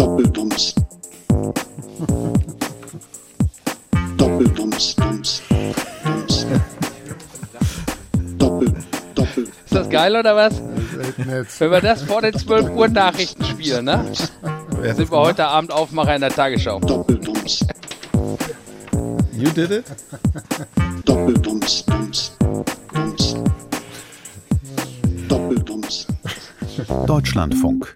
Doppeldumms. Doppeldumms, Dumms, Dumms. Doppel, Doppel. Ist das geil oder was? Wenn wir das vor den 12 Uhr Nachrichten spielen, ne? Wer Sind wir heute Abend Aufmacher in der Tagesschau. Doppeldumms. You did it? Doppeldumms, Dumms, Dumms. Doppeldumms. Deutschlandfunk.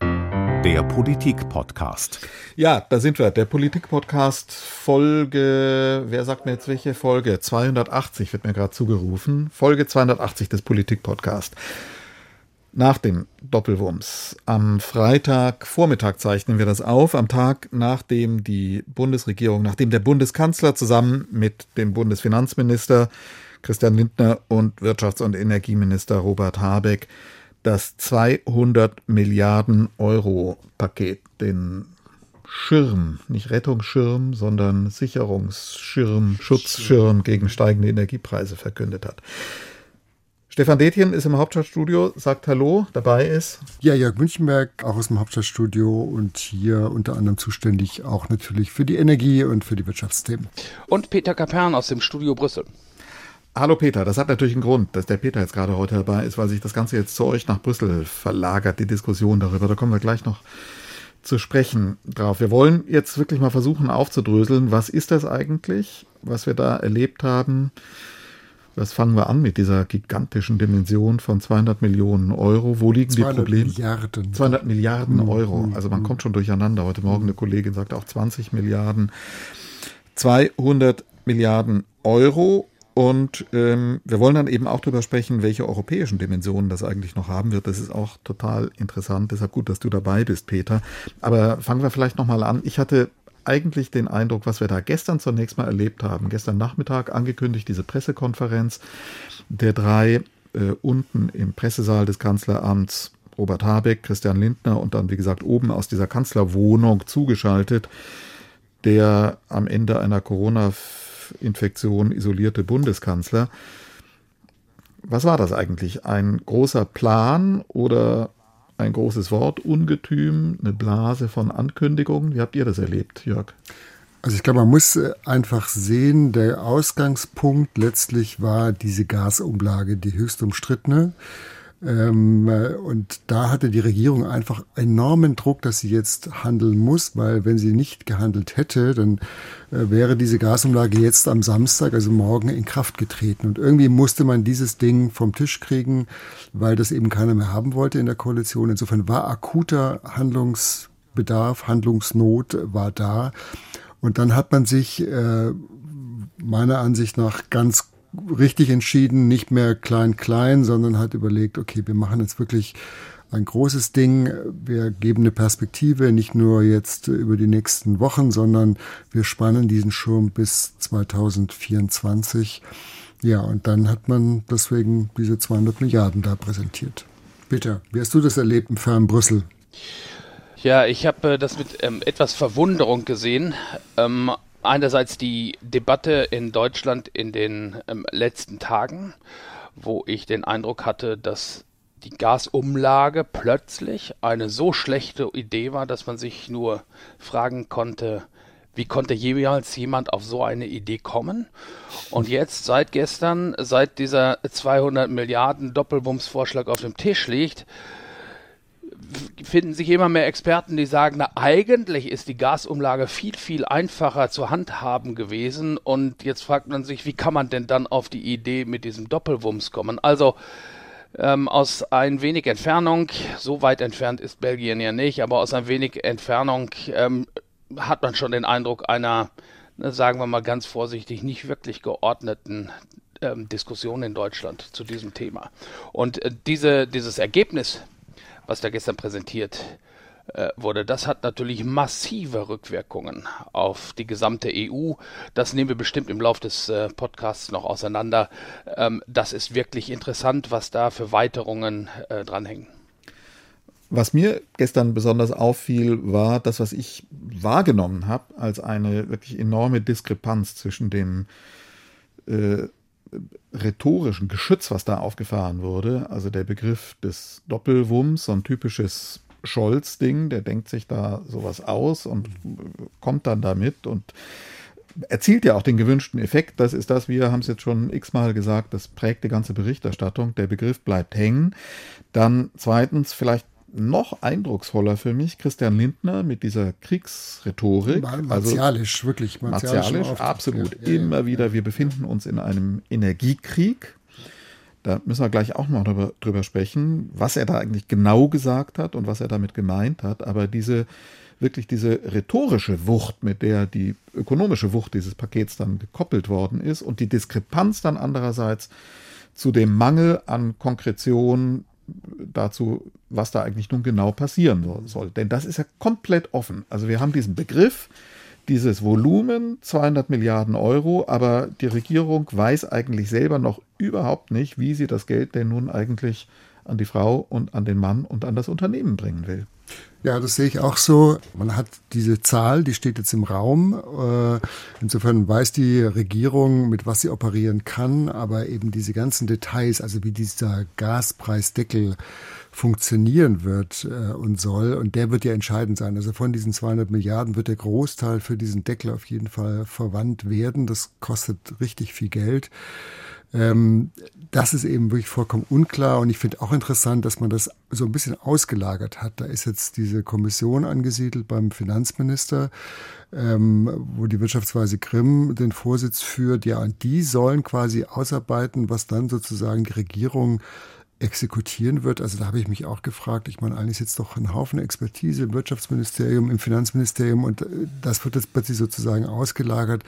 Der Politik-Podcast. Ja, da sind wir. Der Politik-Podcast Folge, wer sagt mir jetzt welche Folge? 280 wird mir gerade zugerufen. Folge 280 des Politik-Podcast. Nach dem Doppelwumms. Am Freitagvormittag zeichnen wir das auf, am Tag, nachdem die Bundesregierung, nachdem der Bundeskanzler zusammen mit dem Bundesfinanzminister Christian Lindner und Wirtschafts- und Energieminister Robert Habeck das 200 Milliarden Euro Paket, den Schirm, nicht Rettungsschirm, sondern Sicherungsschirm, Schutzschirm gegen steigende Energiepreise verkündet hat. Stefan Detjen ist im Hauptstadtstudio, sagt Hallo, dabei ist. Ja, Jörg Münchenberg, auch aus dem Hauptstadtstudio und hier unter anderem zuständig auch natürlich für die Energie und für die Wirtschaftsthemen. Und Peter Kapern aus dem Studio Brüssel. Hallo Peter, das hat natürlich einen Grund, dass der Peter jetzt gerade heute dabei ist, weil sich das Ganze jetzt zu euch nach Brüssel verlagert, die Diskussion darüber. Da kommen wir gleich noch zu sprechen drauf. Wir wollen jetzt wirklich mal versuchen aufzudröseln, was ist das eigentlich, was wir da erlebt haben. Was fangen wir an mit dieser gigantischen Dimension von 200 Millionen Euro? Wo liegen die 200 Probleme? Milliarden. 200 Milliarden Mhm. Euro. Also man kommt schon durcheinander. Heute Morgen eine Kollegin sagte auch 20 Milliarden. 200 Milliarden Euro. Und ähm, wir wollen dann eben auch darüber sprechen, welche europäischen Dimensionen das eigentlich noch haben wird. Das ist auch total interessant. Deshalb gut, dass du dabei bist, Peter. Aber fangen wir vielleicht nochmal an. Ich hatte eigentlich den Eindruck, was wir da gestern zunächst mal erlebt haben. Gestern Nachmittag angekündigt, diese Pressekonferenz der drei äh, unten im Pressesaal des Kanzleramts Robert Habeck, Christian Lindner und dann, wie gesagt, oben aus dieser Kanzlerwohnung zugeschaltet, der am Ende einer Corona-Infektion isolierte Bundeskanzler. Was war das eigentlich? Ein großer Plan oder ein großes Wort, Ungetüm, eine Blase von Ankündigungen? Wie habt ihr das erlebt, Jörg? Also ich glaube, man muss äh, einfach sehen, der Ausgangspunkt letztlich war diese Gasumlage, die höchst umstrittene. Ähm, äh, und da hatte die Regierung einfach enormen Druck, dass sie jetzt handeln muss, weil wenn sie nicht gehandelt hätte, dann äh, wäre diese Gasumlage jetzt am Samstag, also morgen, in Kraft getreten. Und irgendwie musste man dieses Ding vom Tisch kriegen, weil das eben keiner mehr haben wollte in der Koalition. Insofern war akuter Handlungsbedarf, Handlungsnot war da. Und dann hat man sich äh, meiner Ansicht nach ganz richtig entschieden, nicht mehr klein-klein, sondern hat überlegt, okay, wir machen jetzt wirklich ein großes Ding. Wir geben eine Perspektive, nicht nur jetzt über die nächsten Wochen, sondern wir spannen diesen Schirm bis 2024. Ja, und dann hat man deswegen diese 200 Milliarden da präsentiert. Peter, wie hast du das erlebt im fernen Brüssel? Ja, ich habe äh, das mit ähm, etwas Verwunderung gesehen. Ähm, einerseits die Debatte in Deutschland in den ähm, letzten Tagen, wo ich den Eindruck hatte, dass die Gasumlage plötzlich eine so schlechte Idee war, dass man sich nur fragen konnte, wie konnte jemals jemand auf so eine Idee kommen? Und jetzt, seit gestern, seit dieser 200 Milliarden Doppelbumsvorschlag auf dem Tisch liegt, finden sich immer mehr Experten, die sagen, na eigentlich ist die Gasumlage viel, viel einfacher zu handhaben gewesen. Und jetzt fragt man sich, wie kann man denn dann auf die Idee mit diesem Doppelwumms kommen? Also ähm, aus ein wenig Entfernung, so weit entfernt ist Belgien ja nicht, aber aus ein wenig Entfernung ähm, hat man schon den Eindruck einer, sagen wir mal ganz vorsichtig, nicht wirklich geordneten ähm, Diskussion in Deutschland zu diesem Thema. Und äh, diese, dieses Ergebnis, was da gestern präsentiert äh, wurde, das hat natürlich massive Rückwirkungen auf die gesamte EU. Das nehmen wir bestimmt im Laufe des äh, Podcasts noch auseinander. Ähm, das ist wirklich interessant, was da für Weiterungen äh, dranhängen. Was mir gestern besonders auffiel, war das, was ich wahrgenommen habe, als eine wirklich enorme Diskrepanz zwischen dem äh, rhetorischen Geschütz, was da aufgefahren wurde, also der Begriff des Doppelwumms, so ein typisches Scholz-Ding, der denkt sich da sowas aus und kommt dann damit und erzielt ja auch den gewünschten Effekt. Das ist das, wir haben es jetzt schon x-mal gesagt, das prägt die ganze Berichterstattung. Der Begriff bleibt hängen. Dann zweitens, vielleicht noch eindrucksvoller für mich Christian Lindner mit dieser Kriegsrhetorik. Also martialisch, also, wirklich martialisch. Martialisch, absolut. Ja, ja, Immer ja, wieder, wir befinden uns in einem Energiekrieg. Da müssen wir gleich auch noch drüber, drüber sprechen, was er da eigentlich genau gesagt hat und was er damit gemeint hat. Aber diese wirklich diese rhetorische Wucht, mit der die ökonomische Wucht dieses Pakets dann gekoppelt worden ist und die Diskrepanz dann andererseits zu dem Mangel an Konkretion dazu, was da eigentlich nun genau passieren soll. Denn das ist ja komplett offen. Also wir haben diesen Begriff, dieses Volumen, 200 Milliarden Euro, aber die Regierung weiß eigentlich selber noch überhaupt nicht, wie sie das Geld denn nun eigentlich an die Frau und an den Mann und an das Unternehmen bringen will. Ja, das sehe ich auch so. Man hat diese Zahl, die steht jetzt im Raum. Äh, insofern weiß die Regierung, mit was sie operieren kann, aber eben diese ganzen Details, also wie dieser Gaspreisdeckel funktionieren wird äh, und soll, und der wird ja entscheidend sein. Also von diesen 200 Milliarden wird der Großteil für diesen Deckel auf jeden Fall verwandt werden. Das kostet richtig viel Geld. Ähm, das ist eben wirklich vollkommen unklar und ich finde auch interessant, dass man das so ein bisschen ausgelagert hat. Da ist jetzt diese Kommission angesiedelt beim Finanzminister, ähm, wo die Wirtschaftsweise Grimm den Vorsitz führt. Ja, und die sollen quasi ausarbeiten, was dann sozusagen die Regierung exekutieren wird. Also da habe ich mich auch gefragt. Ich meine, eigentlich sitzt doch ein Haufen Expertise im Wirtschaftsministerium, im Finanzministerium und äh, das wird jetzt plötzlich sozusagen ausgelagert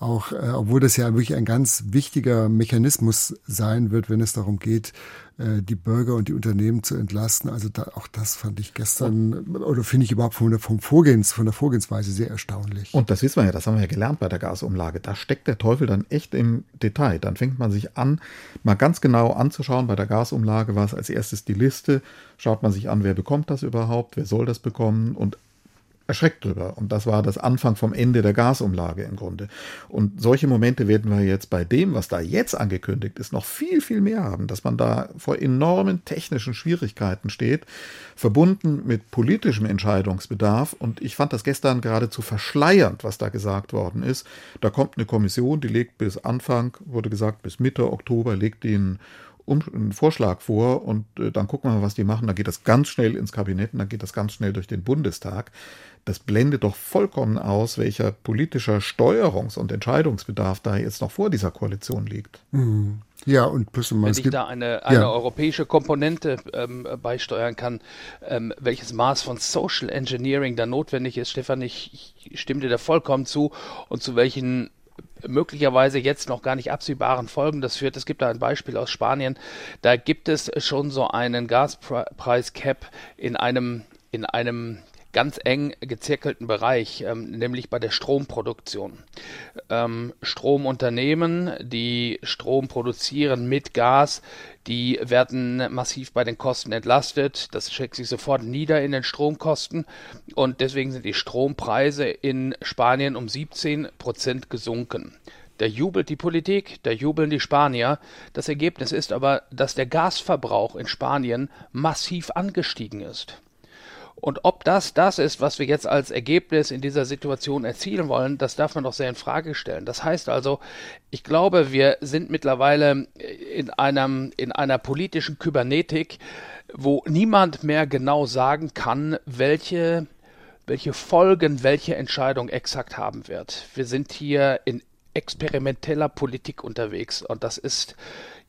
auch, äh, obwohl das ja wirklich ein ganz wichtiger Mechanismus sein wird, wenn es darum geht, äh, die Bürger und die Unternehmen zu entlasten. Also da, auch das fand ich gestern oder finde ich überhaupt von der, vom Vorgehens, von der Vorgehensweise sehr erstaunlich. Und das wissen wir ja, das haben wir ja gelernt bei der Gasumlage. Da steckt der Teufel dann echt im Detail. Dann fängt man sich an, mal ganz genau anzuschauen. Bei der Gasumlage war es als erstes die Liste. Schaut man sich an, wer bekommt das überhaupt, wer soll das bekommen und erschreckt drüber. Und das war das Anfang vom Ende der Gasumlage im Grunde. Und solche Momente werden wir jetzt bei dem, was da jetzt angekündigt ist, noch viel, viel mehr haben, dass man da vor enormen technischen Schwierigkeiten steht, verbunden mit politischem Entscheidungsbedarf. Und ich fand das gestern geradezu verschleiernd, was da gesagt worden ist. Da kommt eine Kommission, die legt bis Anfang, wurde gesagt, bis Mitte Oktober legt die einen einen Vorschlag vor und äh, dann gucken wir mal, was die machen. Dann geht das ganz schnell ins Kabinett und dann geht das ganz schnell durch den Bundestag das blendet doch vollkommen aus, welcher politischer Steuerungs- und Entscheidungsbedarf da jetzt noch vor dieser Koalition liegt. Mhm. Ja, und plus Wenn ich da eine, eine ja. europäische Komponente ähm, beisteuern kann, ähm, welches Maß von Social Engineering da notwendig ist, Stefan, ich, ich stimme dir da vollkommen zu und zu welchen möglicherweise jetzt noch gar nicht absehbaren Folgen das führt. Es gibt da ein Beispiel aus Spanien. Da gibt es schon so einen Gaspreis-Cap in einem in einem ganz eng gezirkelten Bereich, ähm, nämlich bei der Stromproduktion. Ähm, Stromunternehmen, die Strom produzieren mit Gas, die werden massiv bei den Kosten entlastet. Das schlägt sich sofort nieder in den Stromkosten und deswegen sind die Strompreise in Spanien um 17 Prozent gesunken. Da jubelt die Politik, da jubeln die Spanier. Das Ergebnis ist aber, dass der Gasverbrauch in Spanien massiv angestiegen ist. Und ob das das ist, was wir jetzt als Ergebnis in dieser Situation erzielen wollen, das darf man doch sehr in Frage stellen. Das heißt also, ich glaube, wir sind mittlerweile in einem, in einer politischen Kybernetik, wo niemand mehr genau sagen kann, welche, welche Folgen welche Entscheidung exakt haben wird. Wir sind hier in experimenteller Politik unterwegs und das ist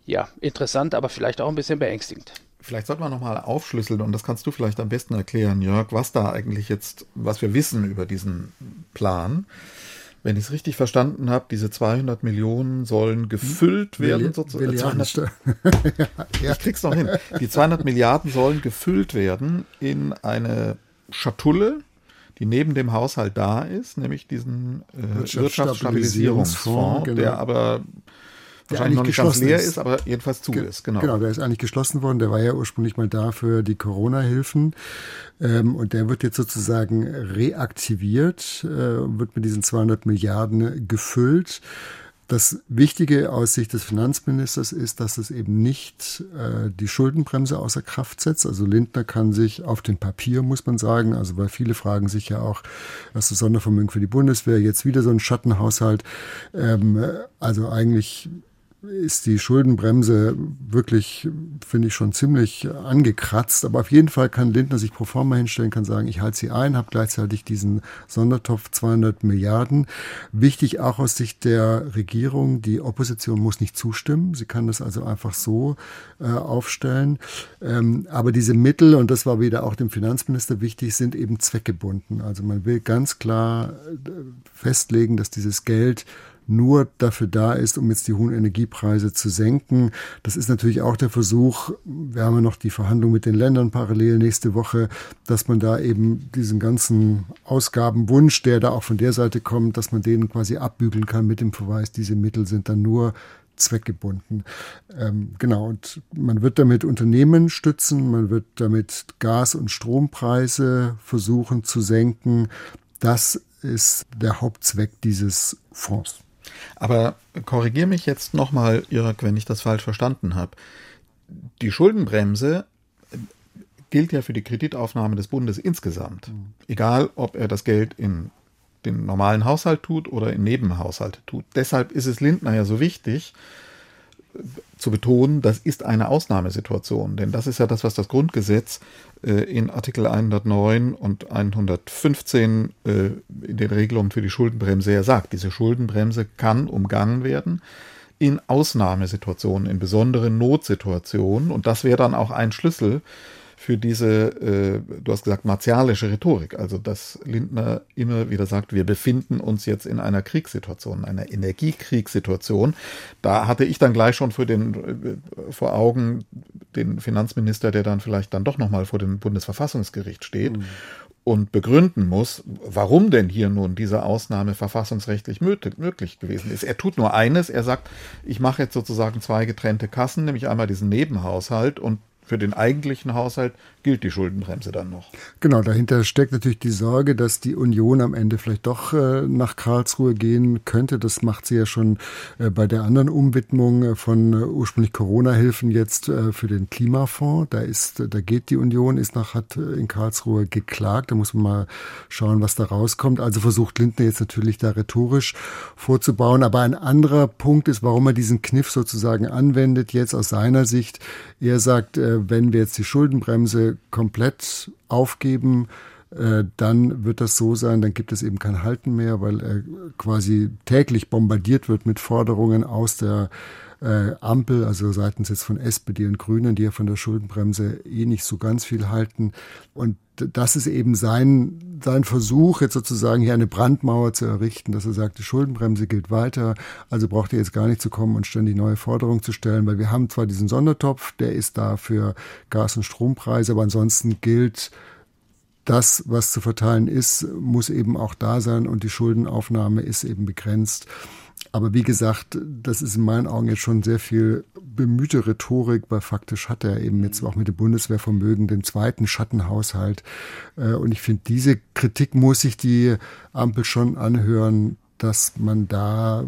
ja interessant, aber vielleicht auch ein bisschen beängstigend. Vielleicht sollte man nochmal aufschlüsseln, und das kannst du vielleicht am besten erklären, Jörg, was da eigentlich jetzt, was wir wissen über diesen Plan. Wenn ich es richtig verstanden habe, diese 200 Millionen sollen gefüllt hm? werden. sozusagen. 200, ja, Ich krieg's noch hin. Die 200 Milliarden sollen gefüllt werden in eine Schatulle, die neben dem Haushalt da ist, nämlich diesen äh, Wirtschaftsstabilisierungsfonds, genau. der aber wahrscheinlich noch nicht ganz leer ist, ist, aber jedenfalls zu Ge ist. Genau. genau, der ist eigentlich geschlossen worden. Der war ja ursprünglich mal da für die Corona-Hilfen. Ähm, und der wird jetzt sozusagen reaktiviert, äh, wird mit diesen 200 Milliarden gefüllt. das Wichtige aus Sicht des Finanzministers ist, dass es eben nicht äh, die Schuldenbremse außer Kraft setzt. Also Lindner kann sich auf dem Papier, muss man sagen, also weil viele fragen sich ja auch, was das Sondervermögen für die Bundeswehr, jetzt wieder so ein Schattenhaushalt. Ähm, also eigentlich ist die Schuldenbremse wirklich, finde ich, schon ziemlich angekratzt. Aber auf jeden Fall kann Lindner sich pro forma hinstellen, kann sagen, ich halte sie ein, habe gleichzeitig diesen Sondertopf 200 Milliarden. Wichtig auch aus Sicht der Regierung, die Opposition muss nicht zustimmen. Sie kann das also einfach so äh, aufstellen. Ähm, aber diese Mittel, und das war wieder auch dem Finanzminister wichtig, sind eben zweckgebunden. Also man will ganz klar äh, festlegen, dass dieses Geld nur dafür da ist, um jetzt die hohen Energiepreise zu senken. Das ist natürlich auch der Versuch, wir haben ja noch die Verhandlung mit den Ländern parallel nächste Woche, dass man da eben diesen ganzen Ausgabenwunsch, der da auch von der Seite kommt, dass man den quasi abbügeln kann mit dem Verweis, diese Mittel sind dann nur zweckgebunden. Ähm, genau, und man wird damit Unternehmen stützen, man wird damit Gas- und Strompreise versuchen zu senken. Das ist der Hauptzweck dieses Fonds. Aber korrigiere mich jetzt nochmal, Jörg, wenn ich das falsch verstanden habe. Die Schuldenbremse gilt ja für die Kreditaufnahme des Bundes insgesamt. Mhm. Egal, ob er das Geld in den normalen Haushalt tut oder in Nebenhaushalte tut. Deshalb ist es Lindner ja so wichtig, zu betonen, das ist eine Ausnahmesituation, denn das ist ja das, was das Grundgesetz äh, in Artikel 109 und 115 äh, in den Regelungen für die Schuldenbremse ja sagt. Diese Schuldenbremse kann umgangen werden in Ausnahmesituationen, in besonderen Notsituationen und das wäre dann auch ein Schlüssel für diese, äh, du hast gesagt, martialische Rhetorik. Also, dass Lindner immer wieder sagt, wir befinden uns jetzt in einer Kriegssituation, einer Energiekriegssituation. Da hatte ich dann gleich schon für den, äh, vor Augen den Finanzminister, der dann vielleicht dann doch nochmal vor dem Bundesverfassungsgericht steht. Mhm und begründen muss, warum denn hier nun diese Ausnahme verfassungsrechtlich möglich gewesen ist. Er tut nur eines, er sagt, ich mache jetzt sozusagen zwei getrennte Kassen, nämlich einmal diesen Nebenhaushalt und für den eigentlichen Haushalt gilt die Schuldenbremse dann noch. Genau, dahinter steckt natürlich die Sorge, dass die Union am Ende vielleicht doch äh, nach Karlsruhe gehen könnte. Das macht sie ja schon äh, bei der anderen Umwidmung äh, von äh, ursprünglich Corona-Hilfen jetzt äh, für den Klimafonds. Da ist, da geht die Union, ist nach, hat äh, in Karlsruhe geklagt. Da muss man mal schauen, was da rauskommt. Also versucht Lindner jetzt natürlich da rhetorisch vorzubauen. Aber ein anderer Punkt ist, warum er diesen Kniff sozusagen anwendet, jetzt aus seiner Sicht. Er sagt, wenn wir jetzt die Schuldenbremse komplett aufgeben, äh, dann wird das so sein, dann gibt es eben kein Halten mehr, weil er quasi täglich bombardiert wird mit Forderungen aus der äh, Ampel, also seitens jetzt von SPD und Grünen, die ja von der Schuldenbremse eh nicht so ganz viel halten. Und das ist eben sein, sein Versuch, jetzt sozusagen hier eine Brandmauer zu errichten, dass er sagt, die Schuldenbremse gilt weiter, also braucht ihr jetzt gar nicht zu kommen und ständig neue Forderungen zu stellen, weil wir haben zwar diesen Sondertopf, der ist da für Gas- und Strompreise, aber ansonsten gilt, das, was zu verteilen ist, muss eben auch da sein und die Schuldenaufnahme ist eben begrenzt. Aber wie gesagt, das ist in meinen Augen jetzt schon sehr viel bemühte Rhetorik, weil faktisch hat er eben jetzt auch mit dem Bundeswehrvermögen den zweiten Schattenhaushalt. Äh, und ich finde, diese Kritik muss sich die Ampel schon anhören, dass man da,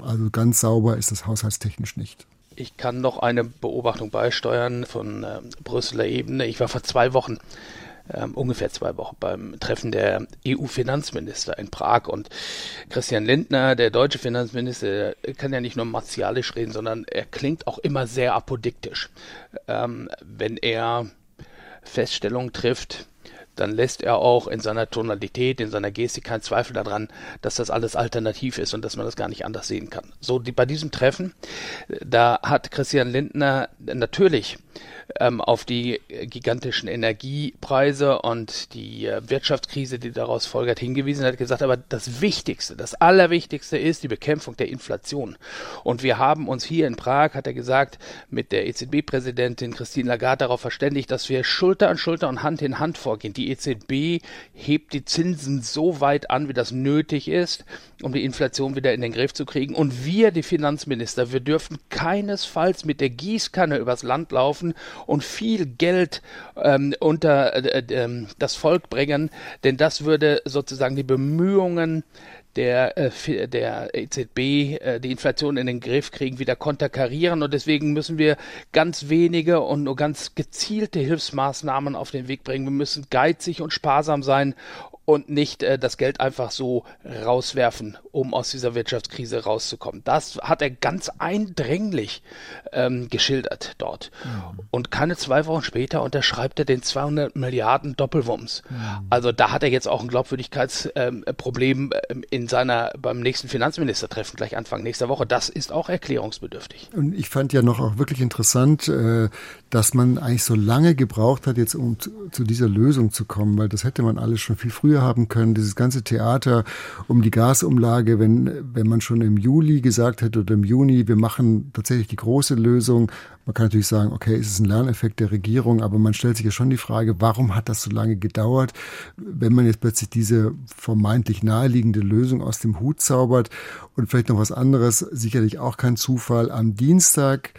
also ganz sauber ist das haushaltstechnisch nicht. Ich kann noch eine Beobachtung beisteuern von äh, Brüsseler Ebene. Ich war vor zwei Wochen ähm, ungefähr zwei Wochen beim Treffen der EU-Finanzminister in Prag. Und Christian Lindner, der deutsche Finanzminister, kann ja nicht nur martialisch reden, sondern er klingt auch immer sehr apodiktisch. Ähm, wenn er Feststellungen trifft, dann lässt er auch in seiner Tonalität, in seiner Gestik keinen Zweifel daran, dass das alles alternativ ist und dass man das gar nicht anders sehen kann. So, die, bei diesem Treffen, da hat Christian Lindner natürlich ähm, auf die gigantischen Energiepreise und die äh, Wirtschaftskrise, die daraus folgert, hingewiesen. Hat gesagt, aber das Wichtigste, das Allerwichtigste ist die Bekämpfung der Inflation. Und wir haben uns hier in Prag, hat er gesagt, mit der EZB-Präsidentin Christine Lagarde darauf verständigt, dass wir Schulter an Schulter und Hand in Hand vorgehen. Die EZB hebt die Zinsen so weit an, wie das nötig ist, um die Inflation wieder in den Griff zu kriegen. Und wir, die Finanzminister, wir dürfen keinesfalls mit der Gießkanne übers Land laufen und viel Geld ähm, unter äh, äh, das Volk bringen, denn das würde sozusagen die Bemühungen der, äh, der EZB äh, die Inflation in den Griff kriegen, wieder konterkarieren. Und deswegen müssen wir ganz wenige und nur ganz gezielte Hilfsmaßnahmen auf den Weg bringen. Wir müssen geizig und sparsam sein und nicht äh, das Geld einfach so rauswerfen, um aus dieser Wirtschaftskrise rauszukommen. Das hat er ganz eindringlich ähm, geschildert dort. Ja. Und keine zwei Wochen später unterschreibt er den 200 Milliarden Doppelwumms. Ja. Also da hat er jetzt auch ein Glaubwürdigkeitsproblem ähm, in seiner beim nächsten Finanzministertreffen gleich Anfang nächster Woche. Das ist auch erklärungsbedürftig. Und ich fand ja noch auch wirklich interessant, äh, dass man eigentlich so lange gebraucht hat, jetzt um zu dieser Lösung zu kommen, weil das hätte man alles schon viel früher früher haben können. Dieses ganze Theater um die Gasumlage, wenn, wenn man schon im Juli gesagt hätte oder im Juni, wir machen tatsächlich die große Lösung. Man kann natürlich sagen, okay, ist es ein Lerneffekt der Regierung, aber man stellt sich ja schon die Frage, warum hat das so lange gedauert, wenn man jetzt plötzlich diese vermeintlich naheliegende Lösung aus dem Hut zaubert und vielleicht noch was anderes, sicherlich auch kein Zufall. Am Dienstag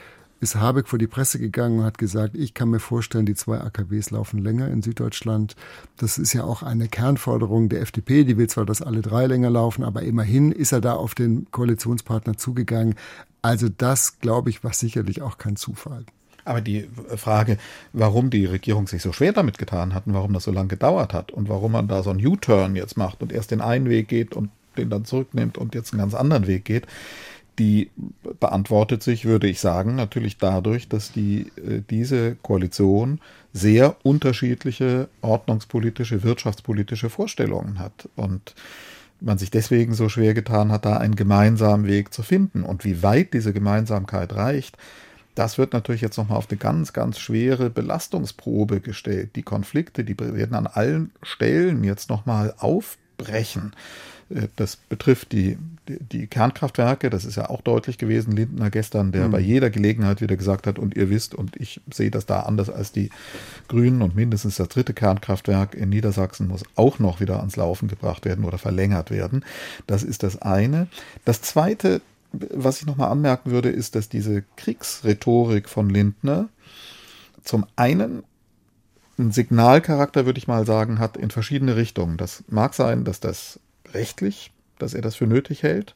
ist Habeck vor die Presse gegangen und hat gesagt, ich kann mir vorstellen, die zwei AKWs laufen länger in Süddeutschland. Das ist ja auch eine Kernforderung der FDP. Die will zwar, dass alle drei länger laufen, aber immerhin ist er da auf den Koalitionspartner zugegangen. Also das, glaube ich, war sicherlich auch kein Zufall. Aber die Frage, warum die Regierung sich so schwer damit getan hat und warum das so lange gedauert hat und warum man da so einen U-Turn jetzt macht und erst den einen Weg geht und den dann zurücknimmt und jetzt einen ganz anderen Weg geht, die beantwortet sich, würde ich sagen, natürlich dadurch, dass die, äh, diese Koalition sehr unterschiedliche ordnungspolitische, wirtschaftspolitische Vorstellungen hat und man sich deswegen so schwer getan hat, da einen gemeinsamen Weg zu finden. Und wie weit diese Gemeinsamkeit reicht, das wird natürlich jetzt nochmal auf eine ganz, ganz schwere Belastungsprobe gestellt. Die Konflikte, die werden an allen Stellen jetzt nochmal aufbrechen. Äh, das betrifft die, die, die, Kernkraftwerke, das ist ja auch deutlich gewesen. Lindner gestern, der mhm. bei jeder Gelegenheit wieder gesagt hat, und ihr wisst, und ich sehe das da anders als die Grünen, und mindestens das dritte Kernkraftwerk in Niedersachsen muss auch noch wieder ans Laufen gebracht werden oder verlängert werden. Das ist das eine. Das zweite, was ich nochmal anmerken würde, ist, dass diese Kriegsrhetorik von Lindner zum einen einen Signalcharakter, würde ich mal sagen, hat in verschiedene Richtungen. Das mag sein, dass das rechtlich, dass er das für nötig hält,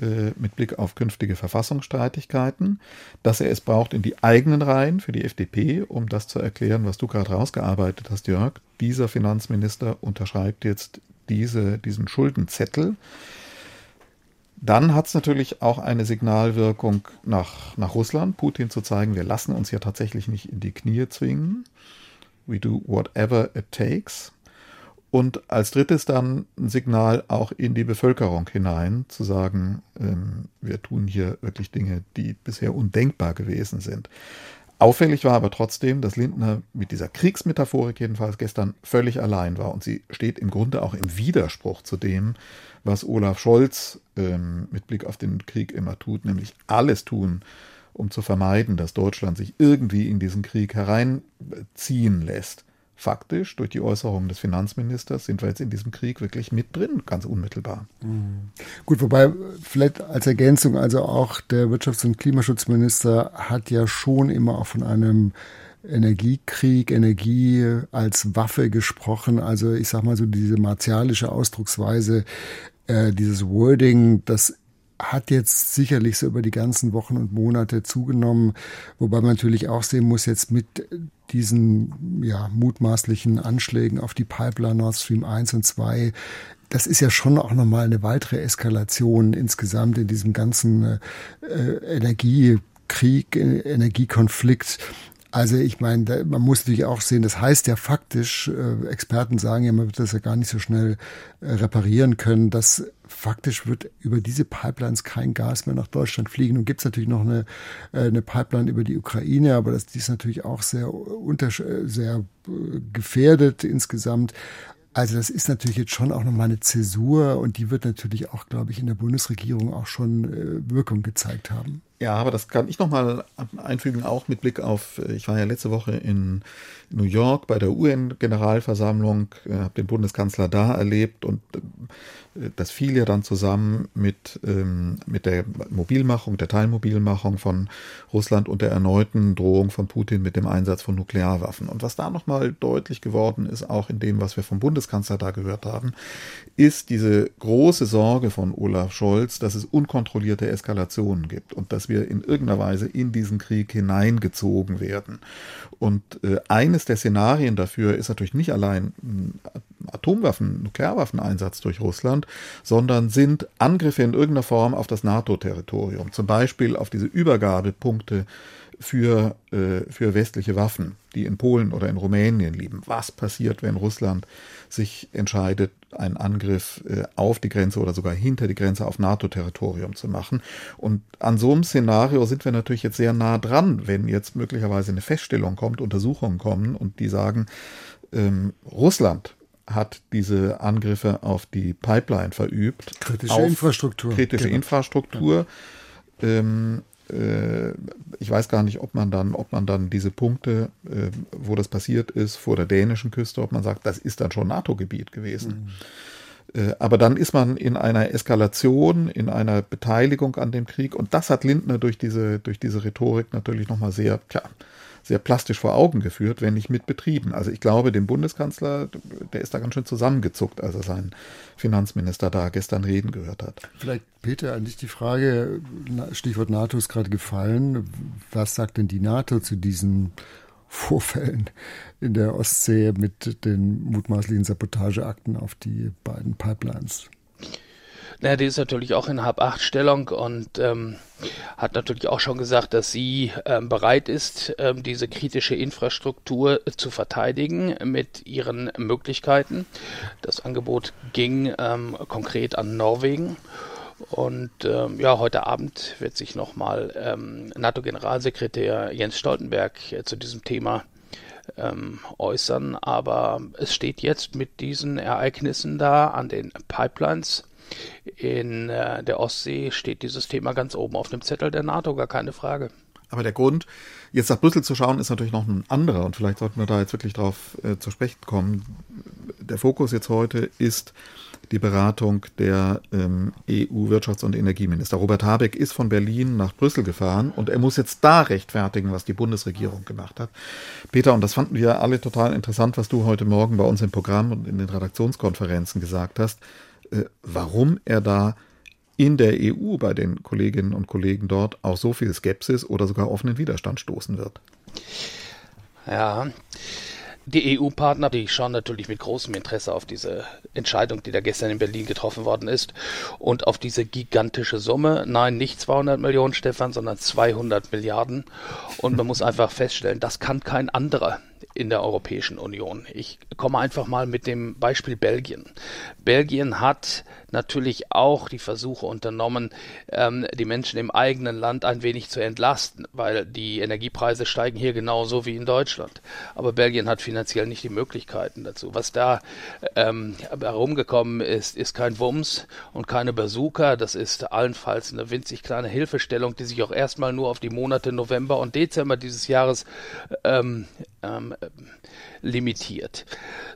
äh, mit Blick auf künftige Verfassungsstreitigkeiten, dass er es braucht in die eigenen Reihen für die FDP, um das zu erklären, was du gerade rausgearbeitet hast, Jörg. Dieser Finanzminister unterschreibt jetzt diese, diesen Schuldenzettel. Dann hat es natürlich auch eine Signalwirkung nach, nach Russland, Putin zu zeigen, wir lassen uns ja tatsächlich nicht in die Knie zwingen. We do whatever it takes. Und als drittes dann ein Signal auch in die Bevölkerung hinein, zu sagen, ähm, wir tun hier wirklich Dinge, die bisher undenkbar gewesen sind. Auffällig war aber trotzdem, dass Lindner mit dieser Kriegsmetaphorik jedenfalls gestern völlig allein war. Und sie steht im Grunde auch im Widerspruch zu dem, was Olaf Scholz ähm, mit Blick auf den Krieg immer tut, nämlich alles tun, um zu vermeiden, dass Deutschland sich irgendwie in diesen Krieg hereinziehen lässt faktisch durch die Äußerungen des Finanzministers sind wir jetzt in diesem Krieg wirklich mit drin, ganz unmittelbar. Mhm. Gut, wobei vielleicht als Ergänzung, also auch der Wirtschafts- und Klimaschutzminister hat ja schon immer auch von einem Energiekrieg, Energie als Waffe gesprochen. Also ich sag mal so diese martialische Ausdrucksweise, äh, dieses Wording, das hat jetzt sicherlich so über die ganzen Wochen und Monate zugenommen, wobei man natürlich auch sehen muss, jetzt mit diesen ja, mutmaßlichen Anschlägen auf die Pipeline Nord Stream 1 und 2 das ist ja schon auch nochmal eine weitere Eskalation insgesamt in diesem ganzen äh, Energiekrieg, Energiekonflikt. Also ich meine, man muss natürlich auch sehen, das heißt ja faktisch, äh, Experten sagen ja, man wird das ja gar nicht so schnell äh, reparieren können, dass faktisch wird über diese Pipelines kein Gas mehr nach Deutschland fliegen. Nun gibt es natürlich noch eine, äh, eine Pipeline über die Ukraine, aber das, die ist natürlich auch sehr, unter, sehr äh, gefährdet insgesamt. Also das ist natürlich jetzt schon auch nochmal eine Zäsur und die wird natürlich auch, glaube ich, in der Bundesregierung auch schon äh, Wirkung gezeigt haben. Ja, aber das kann ich nochmal einfügen, auch mit Blick auf, ich war ja letzte Woche in New York bei der UN-Generalversammlung, äh, habe den Bundeskanzler da erlebt und äh, das fiel ja dann zusammen mit, ähm, mit der Mobilmachung, der Teilmobilmachung von Russland und der erneuten Drohung von Putin mit dem Einsatz von Nuklearwaffen. Und was da nochmal deutlich geworden ist, auch in dem, was wir vom Bundeskanzler da gehört haben, ist diese große Sorge von Olaf Scholz, dass es unkontrollierte Eskalationen gibt und dass wir in irgendeiner Weise in diesen Krieg hineingezogen werden. Und äh, eines der Szenarien dafür ist natürlich nicht allein Atomwaffen, Nuklearwaffeneinsatz durch Russland, sondern sind Angriffe in irgendeiner Form auf das NATO-Territorium, zum Beispiel auf diese Übergabepunkte für, äh, für westliche Waffen, die in Polen oder in Rumänien liegen. Was passiert, wenn Russland sich entscheidet, einen Angriff äh, auf die Grenze oder sogar hinter die Grenze auf NATO-Territorium zu machen? Und an so einem Szenario sind wir natürlich jetzt sehr nah dran, wenn jetzt möglicherweise eine Feststellung kommt, Untersuchungen kommen und die sagen, ähm, Russland hat diese Angriffe auf die Pipeline verübt. Kritische Infrastruktur. Kritische genau. Infrastruktur. Ähm, äh, ich weiß gar nicht, ob man dann, ob man dann diese Punkte, äh, wo das passiert ist, vor der dänischen Küste, ob man sagt, das ist dann schon NATO-Gebiet gewesen. Mhm. Äh, aber dann ist man in einer Eskalation, in einer Beteiligung an dem Krieg und das hat Lindner durch diese, durch diese Rhetorik natürlich nochmal sehr, tja, sehr plastisch vor Augen geführt, wenn nicht mit betrieben. Also ich glaube, dem Bundeskanzler, der ist da ganz schön zusammengezuckt, als er seinen Finanzminister da gestern reden gehört hat. Vielleicht, Peter, an dich die Frage, Stichwort NATO ist gerade gefallen. Was sagt denn die NATO zu diesen Vorfällen in der Ostsee mit den mutmaßlichen Sabotageakten auf die beiden Pipelines? Naja, die ist natürlich auch in Hab-8-Stellung und ähm, hat natürlich auch schon gesagt, dass sie ähm, bereit ist, ähm, diese kritische Infrastruktur zu verteidigen mit ihren Möglichkeiten. Das Angebot ging ähm, konkret an Norwegen. Und ähm, ja, heute Abend wird sich nochmal ähm, NATO-Generalsekretär Jens Stoltenberg äh, zu diesem Thema ähm, äußern. Aber es steht jetzt mit diesen Ereignissen da an den Pipelines in äh, der Ostsee steht dieses Thema ganz oben auf dem Zettel der NATO, gar keine Frage. Aber der Grund, jetzt nach Brüssel zu schauen, ist natürlich noch ein anderer und vielleicht sollten wir da jetzt wirklich drauf äh, zu sprechen kommen. Der Fokus jetzt heute ist die Beratung der ähm, EU-Wirtschafts- und Energieminister. Robert Habeck ist von Berlin nach Brüssel gefahren und er muss jetzt da rechtfertigen, was die Bundesregierung gemacht hat. Peter, und das fanden wir alle total interessant, was du heute Morgen bei uns im Programm und in den Redaktionskonferenzen gesagt hast. Äh, warum er da in der EU bei den Kolleginnen und Kollegen dort auch so viel Skepsis oder sogar offenen Widerstand stoßen wird. Ja, die EU-Partner, die schauen natürlich mit großem Interesse auf diese Entscheidung, die da gestern in Berlin getroffen worden ist und auf diese gigantische Summe. Nein, nicht 200 Millionen, Stefan, sondern 200 Milliarden. Und man muss einfach feststellen, das kann kein anderer in der Europäischen Union. Ich komme einfach mal mit dem Beispiel Belgien. Belgien hat natürlich auch die Versuche unternommen, ähm, die Menschen im eigenen Land ein wenig zu entlasten, weil die Energiepreise steigen hier genauso wie in Deutschland. Aber Belgien hat finanziell nicht die Möglichkeiten dazu. Was da ähm, herumgekommen ist, ist kein Wumms und keine Bazooka. Das ist allenfalls eine winzig kleine Hilfestellung, die sich auch erstmal nur auf die Monate November und Dezember dieses Jahres ähm, ähm, limitiert.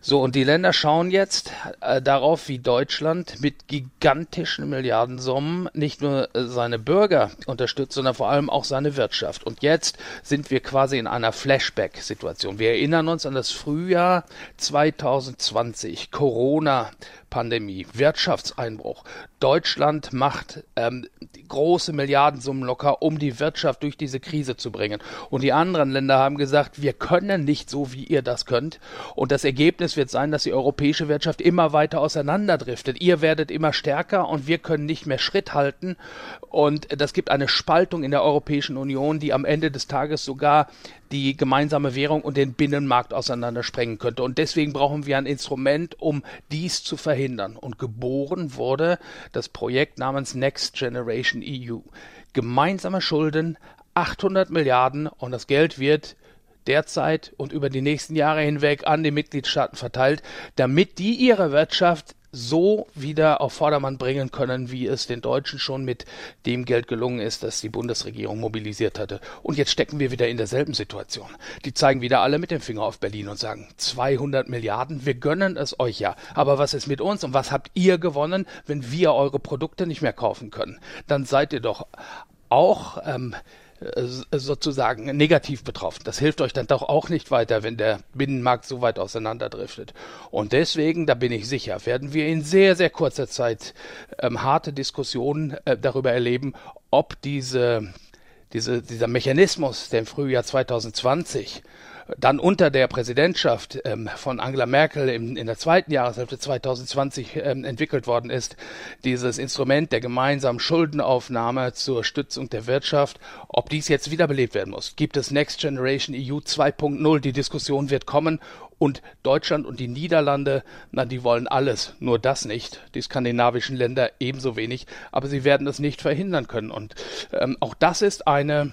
So, und die Länder schauen jetzt äh, darauf, wie Deutschland mit gigantischen Milliardensummen nicht nur äh, seine Bürger unterstützt, sondern vor allem auch seine Wirtschaft. Und jetzt sind wir quasi in einer Flashback-Situation. Wir erinnern uns an das Frühjahr 2020, Corona. Pandemie, Wirtschaftseinbruch. Deutschland macht ähm, große Milliardensummen locker, um die Wirtschaft durch diese Krise zu bringen. Und die anderen Länder haben gesagt, wir können nicht so, wie ihr das könnt. Und das Ergebnis wird sein, dass die europäische Wirtschaft immer weiter auseinanderdriftet. Ihr werdet immer stärker und wir können nicht mehr Schritt halten. Und das gibt eine Spaltung in der Europäischen Union, die am Ende des Tages sogar die gemeinsame Währung und den Binnenmarkt auseinandersprengen könnte. Und deswegen brauchen wir ein Instrument, um dies zu verhindern. Und geboren wurde das Projekt namens Next Generation EU. Gemeinsame Schulden, 800 Milliarden und das Geld wird derzeit und über die nächsten Jahre hinweg an die Mitgliedstaaten verteilt, damit die ihre Wirtschaft so wieder auf Vordermann bringen können, wie es den Deutschen schon mit dem Geld gelungen ist, das die Bundesregierung mobilisiert hatte. Und jetzt stecken wir wieder in derselben Situation. Die zeigen wieder alle mit dem Finger auf Berlin und sagen, 200 Milliarden, wir gönnen es euch ja. Aber was ist mit uns und was habt ihr gewonnen, wenn wir eure Produkte nicht mehr kaufen können? Dann seid ihr doch auch ähm, äh, sozusagen negativ betroffen. Das hilft euch dann doch auch nicht weiter, wenn der Binnenmarkt so weit auseinanderdriftet. Und deswegen, da bin ich sicher, werden wir in sehr, sehr kurzer Zeit ähm, harte Diskussionen äh, darüber erleben, ob diese, diese, dieser Mechanismus, der im Frühjahr 2020 dann unter der Präsidentschaft ähm, von Angela Merkel im, in der zweiten Jahreshälfte 2020 ähm, entwickelt worden ist, dieses Instrument der gemeinsamen Schuldenaufnahme zur Stützung der Wirtschaft, ob dies jetzt wiederbelebt werden muss. Gibt es Next Generation EU 2.0? Die Diskussion wird kommen und Deutschland und die Niederlande, na, die wollen alles, nur das nicht. Die skandinavischen Länder ebenso wenig, aber sie werden es nicht verhindern können. Und ähm, auch das ist eine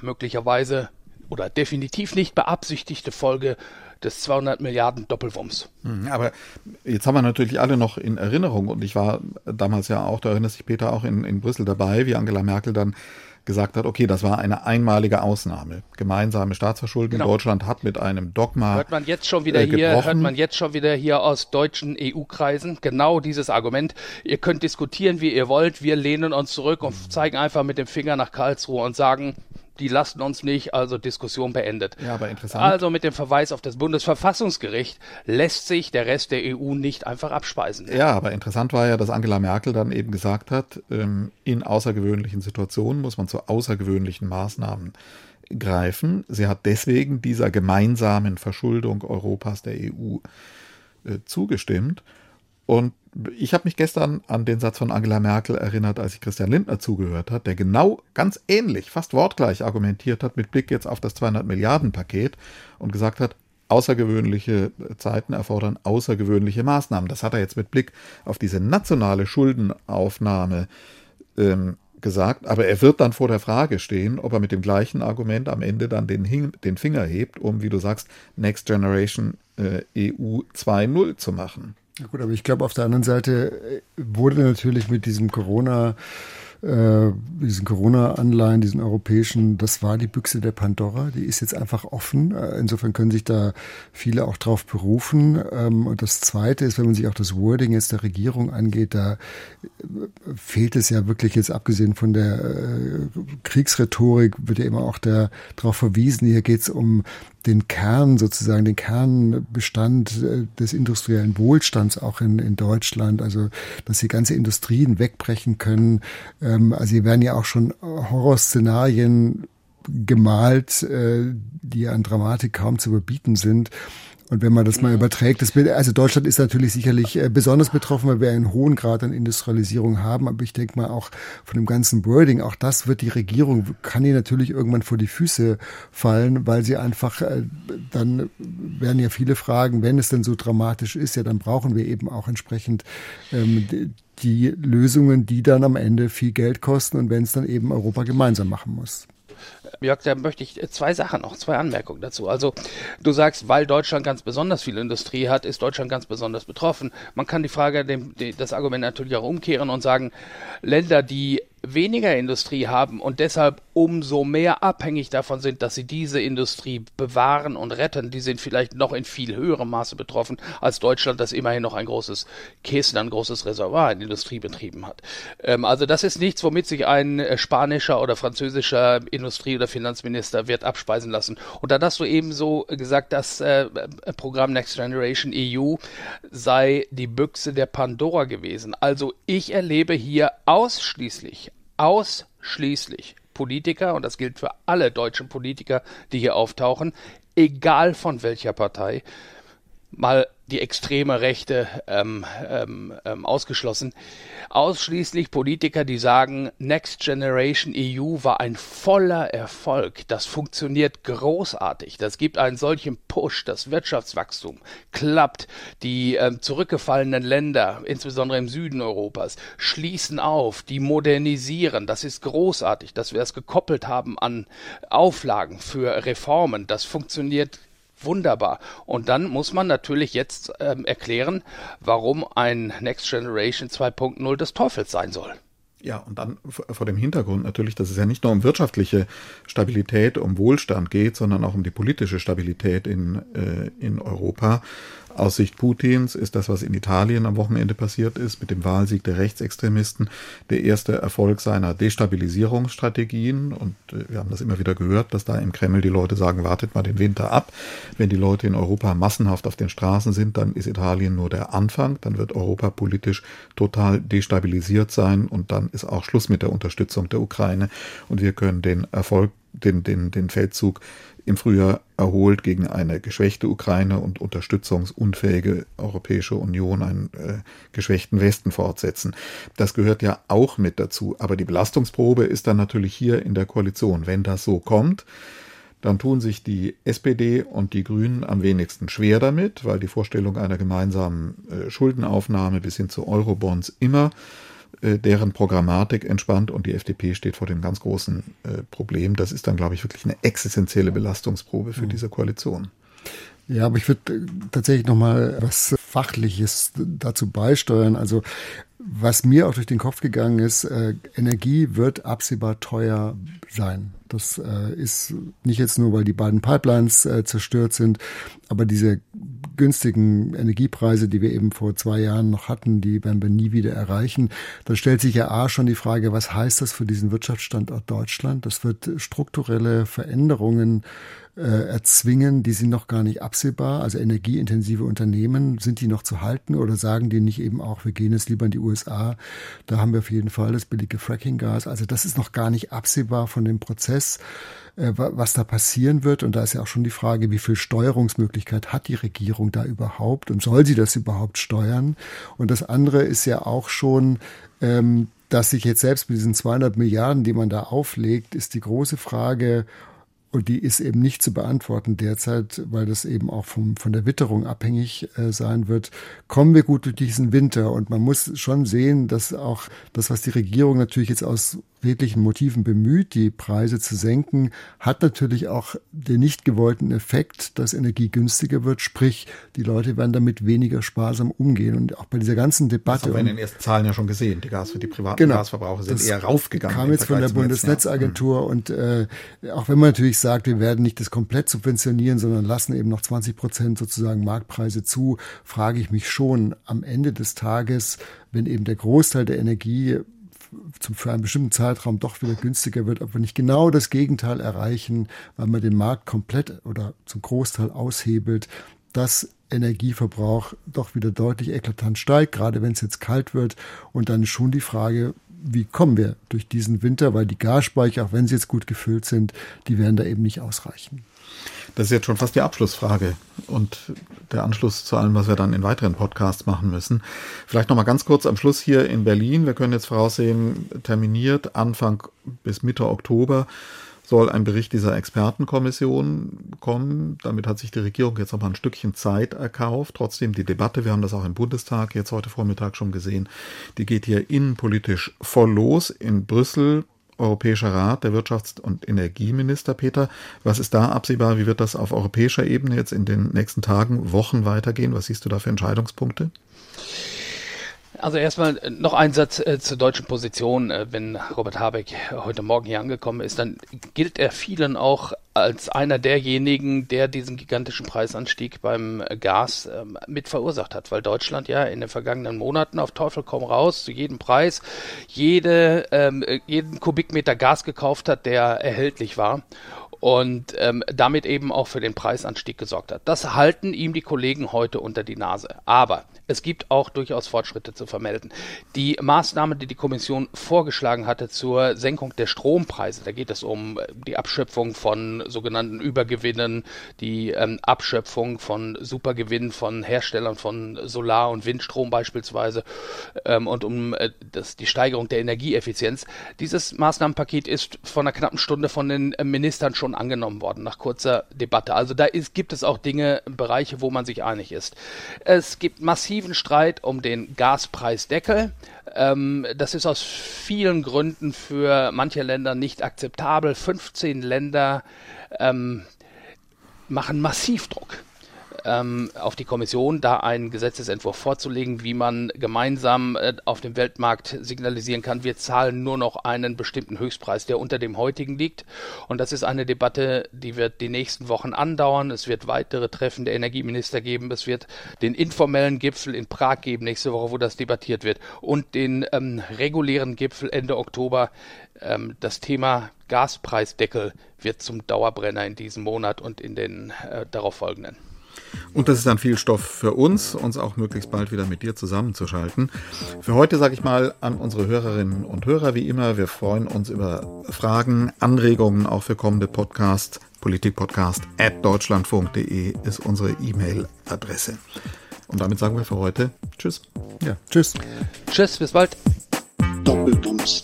möglicherweise oder definitiv nicht beabsichtigte Folge des 200 Milliarden Doppelwumms. Mhm, aber jetzt haben wir natürlich alle noch in Erinnerung und ich war damals ja auch, da erinnert sich Peter auch in, in Brüssel dabei, wie Angela Merkel dann gesagt hat, okay, das war eine einmalige Ausnahme. Gemeinsame Staatsverschuldung. Genau. Deutschland hat mit einem Dogma. Hört man jetzt schon wieder äh, hier, hört man jetzt schon wieder hier aus deutschen EU-Kreisen genau dieses Argument. Ihr könnt diskutieren, wie ihr wollt. Wir lehnen uns zurück und zeigen einfach mit dem Finger nach Karlsruhe und sagen, die lassen uns nicht, also Diskussion beendet. Ja, aber interessant. Also mit dem Verweis auf das Bundesverfassungsgericht lässt sich der Rest der EU nicht einfach abspeisen. Ja, aber interessant war ja, dass Angela Merkel dann eben gesagt hat, ähm, in außergewöhnlichen Situationen muss man zu außergewöhnlichen Maßnahmen greifen. Sie hat deswegen dieser gemeinsamen Verschuldung Europas der EU äh, zugestimmt. Und ich habe mich gestern an den Satz von Angela Merkel erinnert, als ich Christian Lindner zugehört hat, der genau ganz ähnlich, fast wortgleich argumentiert hat mit Blick jetzt auf das 200 Milliarden Paket und gesagt hat, außergewöhnliche Zeiten erfordern außergewöhnliche Maßnahmen. Das hat er jetzt mit Blick auf diese nationale Schuldenaufnahme ähm, gesagt, aber er wird dann vor der Frage stehen, ob er mit dem gleichen Argument am Ende dann den, den Finger hebt, um, wie du sagst, Next Generation äh, EU 2.0 zu machen. Ja gut, aber ich glaube, auf der anderen Seite äh, wurde natürlich mit diesem Corona äh, diesen Corona-Anleihen, diesen europäischen, das war die Büchse der Pandora. Die ist jetzt einfach offen. Äh, insofern können sich da viele auch drauf berufen. Ähm, und das Zweite ist, wenn man sich auch das Wording jetzt der Regierung angeht, da äh, fehlt es ja wirklich jetzt abgesehen von der Kriegsrhetorik, wird ja immer auch darauf verwiesen, hier geht es um den Kern sozusagen, den Kernbestand des industriellen Wohlstands auch in, in Deutschland, also dass die ganze Industrien wegbrechen können, ähm, also hier werden ja auch schon Horrorszenarien gemalt, äh, die an Dramatik kaum zu überbieten sind. Und wenn man das mal überträgt, das, also Deutschland ist natürlich sicherlich äh, besonders betroffen, weil wir einen hohen Grad an Industrialisierung haben. Aber ich denke mal auch von dem ganzen Wording, auch das wird die Regierung, kann die natürlich irgendwann vor die Füße fallen, weil sie einfach, äh, dann werden ja viele fragen, wenn es denn so dramatisch ist, ja, dann brauchen wir eben auch entsprechend ähm, die Lösungen, die dann am Ende viel Geld kosten und wenn es dann eben Europa gemeinsam machen muss. Jörg, da möchte ich zwei Sachen noch, zwei Anmerkungen dazu. Also du sagst, weil Deutschland ganz besonders viel Industrie hat, ist Deutschland ganz besonders betroffen. Man kann die Frage, dem, das Argument natürlich auch umkehren und sagen, Länder, die weniger Industrie haben und deshalb umso mehr abhängig davon sind, dass sie diese Industrie bewahren und retten, die sind vielleicht noch in viel höherem Maße betroffen als Deutschland, das immerhin noch ein großes Kästen, ein großes Reservoir in Industriebetrieben hat. Ähm, also das ist nichts, womit sich ein äh, spanischer oder französischer Industrie- oder Finanzminister wird abspeisen lassen. Und dann hast du eben so gesagt, das äh, Programm Next Generation EU sei die Büchse der Pandora gewesen. Also ich erlebe hier ausschließlich ausschließlich Politiker, und das gilt für alle deutschen Politiker, die hier auftauchen, egal von welcher Partei, mal die extreme Rechte ähm, ähm, ähm, ausgeschlossen. Ausschließlich Politiker, die sagen, Next Generation EU war ein voller Erfolg. Das funktioniert großartig. Das gibt einen solchen Push. Das Wirtschaftswachstum klappt. Die ähm, zurückgefallenen Länder, insbesondere im Süden Europas, schließen auf. Die modernisieren. Das ist großartig, dass wir es gekoppelt haben an Auflagen für Reformen. Das funktioniert Wunderbar. Und dann muss man natürlich jetzt ähm, erklären, warum ein Next Generation 2.0 des Teufels sein soll. Ja, und dann vor dem Hintergrund natürlich, dass es ja nicht nur um wirtschaftliche Stabilität, um Wohlstand geht, sondern auch um die politische Stabilität in, äh, in Europa. Aus Sicht Putins ist das, was in Italien am Wochenende passiert ist, mit dem Wahlsieg der Rechtsextremisten, der erste Erfolg seiner Destabilisierungsstrategien. Und äh, wir haben das immer wieder gehört, dass da im Kreml die Leute sagen, wartet mal den Winter ab. Wenn die Leute in Europa massenhaft auf den Straßen sind, dann ist Italien nur der Anfang. Dann wird Europa politisch total destabilisiert sein und dann ist auch Schluss mit der Unterstützung der Ukraine. Und wir können den Erfolg, den, den, den Feldzug im Frühjahr erholt gegen eine geschwächte Ukraine und unterstützungsunfähige Europäische Union einen äh, geschwächten Westen fortsetzen. Das gehört ja auch mit dazu. Aber die Belastungsprobe ist dann natürlich hier in der Koalition. Wenn das so kommt, dann tun sich die SPD und die Grünen am wenigsten schwer damit, weil die Vorstellung einer gemeinsamen äh, Schuldenaufnahme bis hin zu Eurobonds immer äh, deren Programmatik entspannt und die FDP steht vor dem ganz großen äh, Problem. Das ist dann, glaube ich, wirklich eine existenzielle Belastungsprobe für mhm. diese Koalition. Ja, aber ich würde äh, tatsächlich noch mal was Fachliches dazu beisteuern. Also was mir auch durch den Kopf gegangen ist, äh, Energie wird absehbar teuer sein. Das äh, ist nicht jetzt nur, weil die beiden Pipelines äh, zerstört sind, aber diese günstigen Energiepreise, die wir eben vor zwei Jahren noch hatten, die werden wir nie wieder erreichen. Da stellt sich ja A schon die Frage, was heißt das für diesen Wirtschaftsstandort Deutschland? Das wird strukturelle Veränderungen äh, erzwingen, die sind noch gar nicht absehbar. Also energieintensive Unternehmen, sind die noch zu halten oder sagen die nicht eben auch, wir gehen jetzt lieber in die USA? Da haben wir auf jeden Fall das billige Frackinggas. Also das ist noch gar nicht absehbar von dem Prozess äh, was da passieren wird. Und da ist ja auch schon die Frage, wie viel Steuerungsmöglichkeit hat die Regierung da überhaupt und soll sie das überhaupt steuern? Und das andere ist ja auch schon, ähm, dass sich jetzt selbst mit diesen 200 Milliarden, die man da auflegt, ist die große Frage, und die ist eben nicht zu beantworten derzeit, weil das eben auch vom, von der Witterung abhängig äh, sein wird. Kommen wir gut durch diesen Winter? Und man muss schon sehen, dass auch das, was die Regierung natürlich jetzt aus redlichen Motiven bemüht, die Preise zu senken, hat natürlich auch den nicht gewollten Effekt, dass Energie günstiger wird. Sprich, die Leute werden damit weniger sparsam umgehen. Und auch bei dieser ganzen Debatte. Das haben wir in den ersten Zahlen ja schon gesehen. Die Gas für die privaten genau, Gasverbraucher sind eher raufgegangen. Kam jetzt von der Bundesnetzagentur. Mhm. Und äh, auch wenn man natürlich sagt, wir werden nicht das komplett subventionieren, sondern lassen eben noch 20 Prozent sozusagen Marktpreise zu, frage ich mich schon am Ende des Tages, wenn eben der Großteil der Energie zum, für einen bestimmten Zeitraum doch wieder günstiger wird, ob wir nicht genau das Gegenteil erreichen, weil man den Markt komplett oder zum Großteil aushebelt, dass Energieverbrauch doch wieder deutlich eklatant steigt, gerade wenn es jetzt kalt wird. Und dann ist schon die Frage, wie kommen wir durch diesen Winter, weil die Gasspeicher, auch wenn sie jetzt gut gefüllt sind, die werden da eben nicht ausreichen. Das ist jetzt schon fast die Abschlussfrage und der Anschluss zu allem, was wir dann in weiteren Podcasts machen müssen. Vielleicht noch mal ganz kurz am Schluss hier in Berlin. Wir können jetzt voraussehen, terminiert Anfang bis Mitte Oktober soll ein Bericht dieser Expertenkommission kommen. Damit hat sich die Regierung jetzt noch mal ein Stückchen Zeit erkauft. Trotzdem die Debatte, wir haben das auch im Bundestag jetzt heute Vormittag schon gesehen, die geht hier innenpolitisch voll los. In Brüssel Europäischer Rat der Wirtschafts- und Energieminister, Peter. Was ist da absehbar? Wie wird das auf europäischer Ebene jetzt in den nächsten Tagen, Wochen weitergehen? Was siehst du da für Entscheidungspunkte? Also erstmal noch ein Satz äh, zur deutschen Position. Äh, wenn Robert Habeck heute Morgen hier angekommen ist, dann gilt er vielen auch als einer derjenigen, der diesen gigantischen Preisanstieg beim Gas äh, mit verursacht hat, weil Deutschland ja in den vergangenen Monaten auf Teufel komm raus zu jedem Preis jede, ähm, jeden Kubikmeter Gas gekauft hat, der erhältlich war und ähm, damit eben auch für den Preisanstieg gesorgt hat. Das halten ihm die Kollegen heute unter die Nase. Aber es gibt auch durchaus Fortschritte zu vermelden. Die Maßnahme, die die Kommission vorgeschlagen hatte zur Senkung der Strompreise, da geht es um die Abschöpfung von sogenannten Übergewinnen, die ähm, Abschöpfung von Supergewinnen von Herstellern von Solar- und Windstrom beispielsweise ähm, und um äh, das, die Steigerung der Energieeffizienz. Dieses Maßnahmenpaket ist vor einer knappen Stunde von den äh, Ministern schon schon angenommen worden nach kurzer Debatte. Also da ist, gibt es auch Dinge, Bereiche, wo man sich einig ist. Es gibt massiven Streit um den Gaspreisdeckel. Ähm, das ist aus vielen Gründen für manche Länder nicht akzeptabel. 15 Länder ähm, machen massiv Druck ähm, auf die Kommission, da einen Gesetzesentwurf vorzulegen, wie man gemeinsam äh, auf dem Weltmarkt signalisieren kann, wir zahlen nur noch einen bestimmten Höchstpreis, der unter dem heutigen liegt. Und das ist eine Debatte, die wird die nächsten Wochen andauern. Es wird weitere Treffen der Energieminister geben. Es wird den informellen Gipfel in Prag geben nächste Woche, wo das debattiert wird. Und den ähm, regulären Gipfel Ende Oktober. Ähm, das Thema Gaspreisdeckel wird zum Dauerbrenner in diesem Monat und in den äh, darauffolgenden. Und das ist dann viel Stoff für uns, uns auch möglichst bald wieder mit dir zusammenzuschalten. Für heute sage ich mal an unsere Hörerinnen und Hörer wie immer, wir freuen uns über Fragen, Anregungen auch für kommende Podcasts. Politikpodcast at deutschlandfunk.de ist unsere E-Mail-Adresse. Und damit sagen wir für heute Tschüss. Ja, tschüss. Tschüss, bis bald. Doppelbums.